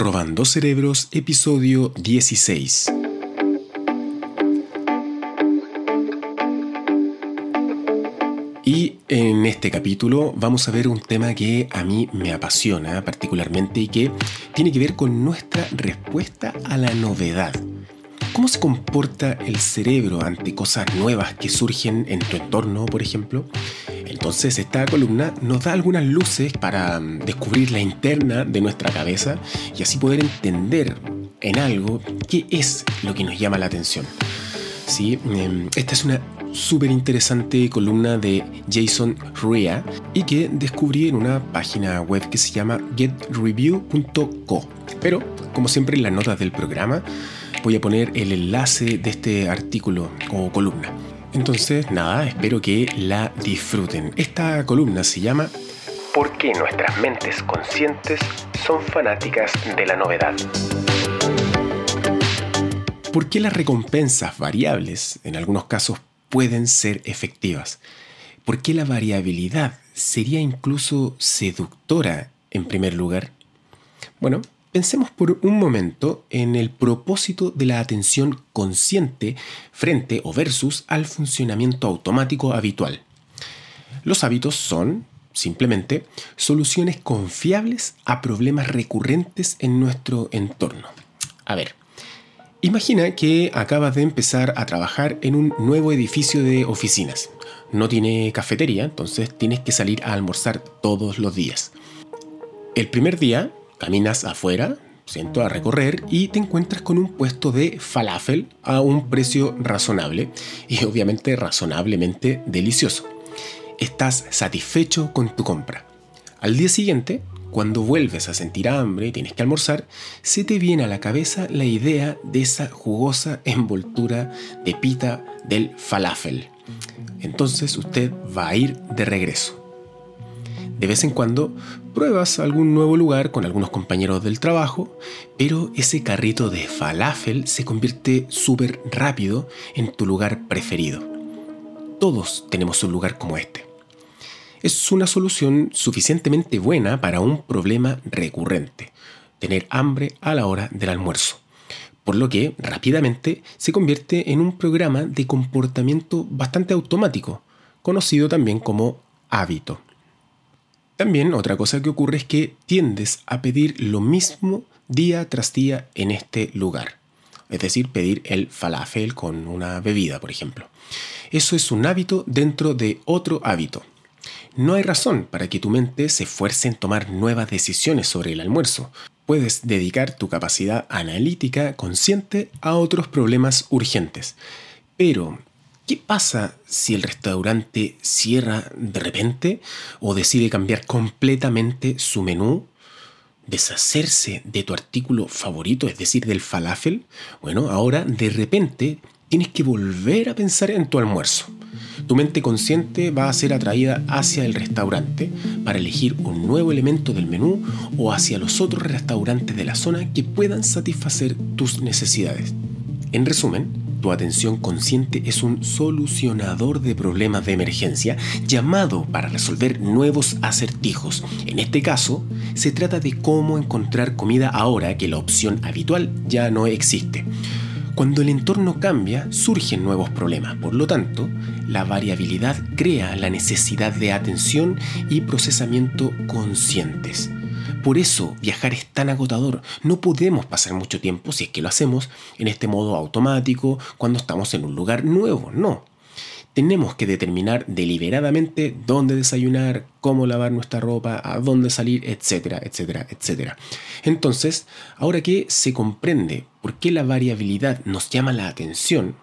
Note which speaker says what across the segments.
Speaker 1: Robando Cerebros, episodio 16. Y en este capítulo vamos a ver un tema que a mí me apasiona particularmente y que tiene que ver con nuestra respuesta a la novedad. ¿Cómo se comporta el cerebro ante cosas nuevas que surgen en tu entorno, por ejemplo? Entonces esta columna nos da algunas luces para mm, descubrir la interna de nuestra cabeza y así poder entender en algo qué es lo que nos llama la atención. ¿Sí? Em, esta es una súper interesante columna de Jason Rea y que descubrí en una página web que se llama getreview.co. Pero, como siempre en las notas del programa, voy a poner el enlace de este artículo o columna. Entonces, nada, espero que la disfruten. Esta columna se llama ¿Por qué nuestras mentes conscientes son fanáticas de la novedad? ¿Por qué las recompensas variables, en algunos casos, pueden ser efectivas? ¿Por qué la variabilidad sería incluso seductora en primer lugar? Bueno, Pensemos por un momento en el propósito de la atención consciente frente o versus al funcionamiento automático habitual. Los hábitos son, simplemente, soluciones confiables a problemas recurrentes en nuestro entorno. A ver, imagina que acabas de empezar a trabajar en un nuevo edificio de oficinas. No tiene cafetería, entonces tienes que salir a almorzar todos los días. El primer día Caminas afuera, siento a recorrer y te encuentras con un puesto de falafel a un precio razonable y obviamente razonablemente delicioso. Estás satisfecho con tu compra. Al día siguiente, cuando vuelves a sentir hambre y tienes que almorzar, se te viene a la cabeza la idea de esa jugosa envoltura de pita del falafel. Entonces usted va a ir de regreso. De vez en cuando pruebas algún nuevo lugar con algunos compañeros del trabajo, pero ese carrito de falafel se convierte súper rápido en tu lugar preferido. Todos tenemos un lugar como este. Es una solución suficientemente buena para un problema recurrente, tener hambre a la hora del almuerzo, por lo que rápidamente se convierte en un programa de comportamiento bastante automático, conocido también como hábito. También otra cosa que ocurre es que tiendes a pedir lo mismo día tras día en este lugar. Es decir, pedir el falafel con una bebida, por ejemplo. Eso es un hábito dentro de otro hábito. No hay razón para que tu mente se esfuerce en tomar nuevas decisiones sobre el almuerzo. Puedes dedicar tu capacidad analítica consciente a otros problemas urgentes. Pero ¿Qué pasa si el restaurante cierra de repente o decide cambiar completamente su menú? ¿Deshacerse de tu artículo favorito, es decir, del falafel? Bueno, ahora de repente tienes que volver a pensar en tu almuerzo. Tu mente consciente va a ser atraída hacia el restaurante para elegir un nuevo elemento del menú o hacia los otros restaurantes de la zona que puedan satisfacer tus necesidades. En resumen, tu atención consciente es un solucionador de problemas de emergencia llamado para resolver nuevos acertijos. En este caso, se trata de cómo encontrar comida ahora que la opción habitual ya no existe. Cuando el entorno cambia, surgen nuevos problemas. Por lo tanto, la variabilidad crea la necesidad de atención y procesamiento conscientes. Por eso viajar es tan agotador. No podemos pasar mucho tiempo, si es que lo hacemos, en este modo automático cuando estamos en un lugar nuevo. No. Tenemos que determinar deliberadamente dónde desayunar, cómo lavar nuestra ropa, a dónde salir, etcétera, etcétera, etcétera. Entonces, ahora que se comprende por qué la variabilidad nos llama la atención,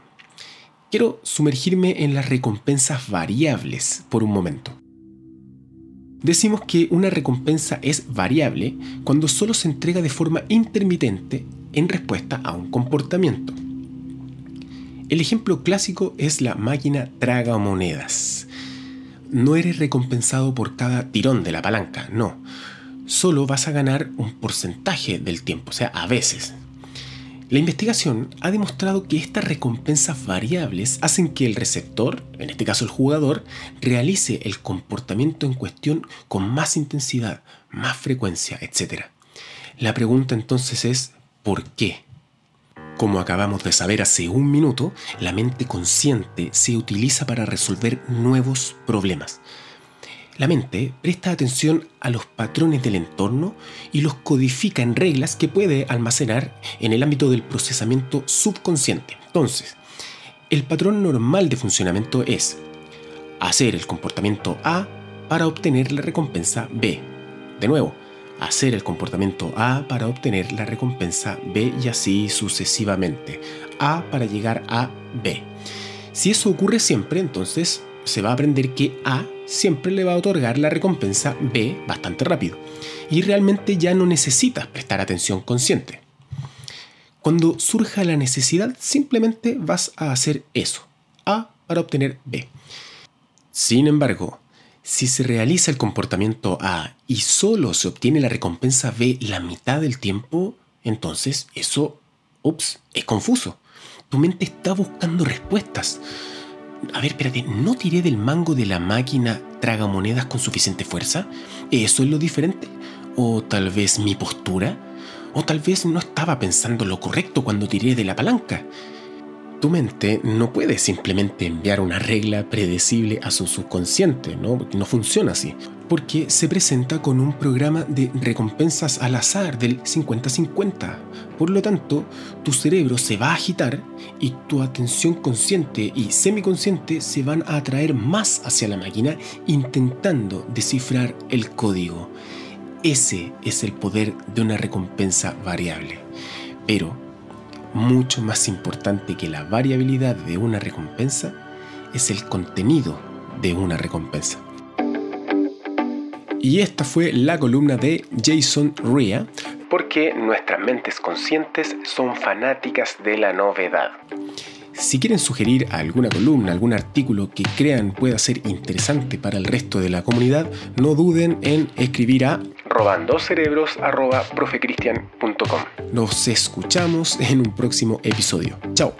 Speaker 1: quiero sumergirme en las recompensas variables por un momento. Decimos que una recompensa es variable cuando solo se entrega de forma intermitente en respuesta a un comportamiento. El ejemplo clásico es la máquina traga monedas. No eres recompensado por cada tirón de la palanca, no. Solo vas a ganar un porcentaje del tiempo, o sea, a veces, la investigación ha demostrado que estas recompensas variables hacen que el receptor, en este caso el jugador, realice el comportamiento en cuestión con más intensidad, más frecuencia, etc. La pregunta entonces es, ¿por qué? Como acabamos de saber hace un minuto, la mente consciente se utiliza para resolver nuevos problemas. La mente presta atención a los patrones del entorno y los codifica en reglas que puede almacenar en el ámbito del procesamiento subconsciente. Entonces, el patrón normal de funcionamiento es hacer el comportamiento A para obtener la recompensa B. De nuevo, hacer el comportamiento A para obtener la recompensa B y así sucesivamente. A para llegar a B. Si eso ocurre siempre, entonces se va a aprender que A siempre le va a otorgar la recompensa B bastante rápido. Y realmente ya no necesitas prestar atención consciente. Cuando surja la necesidad, simplemente vas a hacer eso. A para obtener B. Sin embargo, si se realiza el comportamiento A y solo se obtiene la recompensa B la mitad del tiempo, entonces eso, ups, es confuso. Tu mente está buscando respuestas. A ver, espérate, ¿no tiré del mango de la máquina tragamonedas con suficiente fuerza? ¿Eso es lo diferente? ¿O tal vez mi postura? ¿O tal vez no estaba pensando lo correcto cuando tiré de la palanca? Tu mente no puede simplemente enviar una regla predecible a su subconsciente, ¿no? No funciona así, porque se presenta con un programa de recompensas al azar del 50-50. Por lo tanto, tu cerebro se va a agitar y tu atención consciente y semiconsciente se van a atraer más hacia la máquina intentando descifrar el código. Ese es el poder de una recompensa variable. Pero mucho más importante que la variabilidad de una recompensa es el contenido de una recompensa. Y esta fue la columna de Jason Ria, porque nuestras mentes conscientes son fanáticas de la novedad. Si quieren sugerir alguna columna, algún artículo que crean pueda ser interesante para el resto de la comunidad, no duden en escribir a robandocerebros.profecristian.com. Nos escuchamos en un próximo episodio. Chao.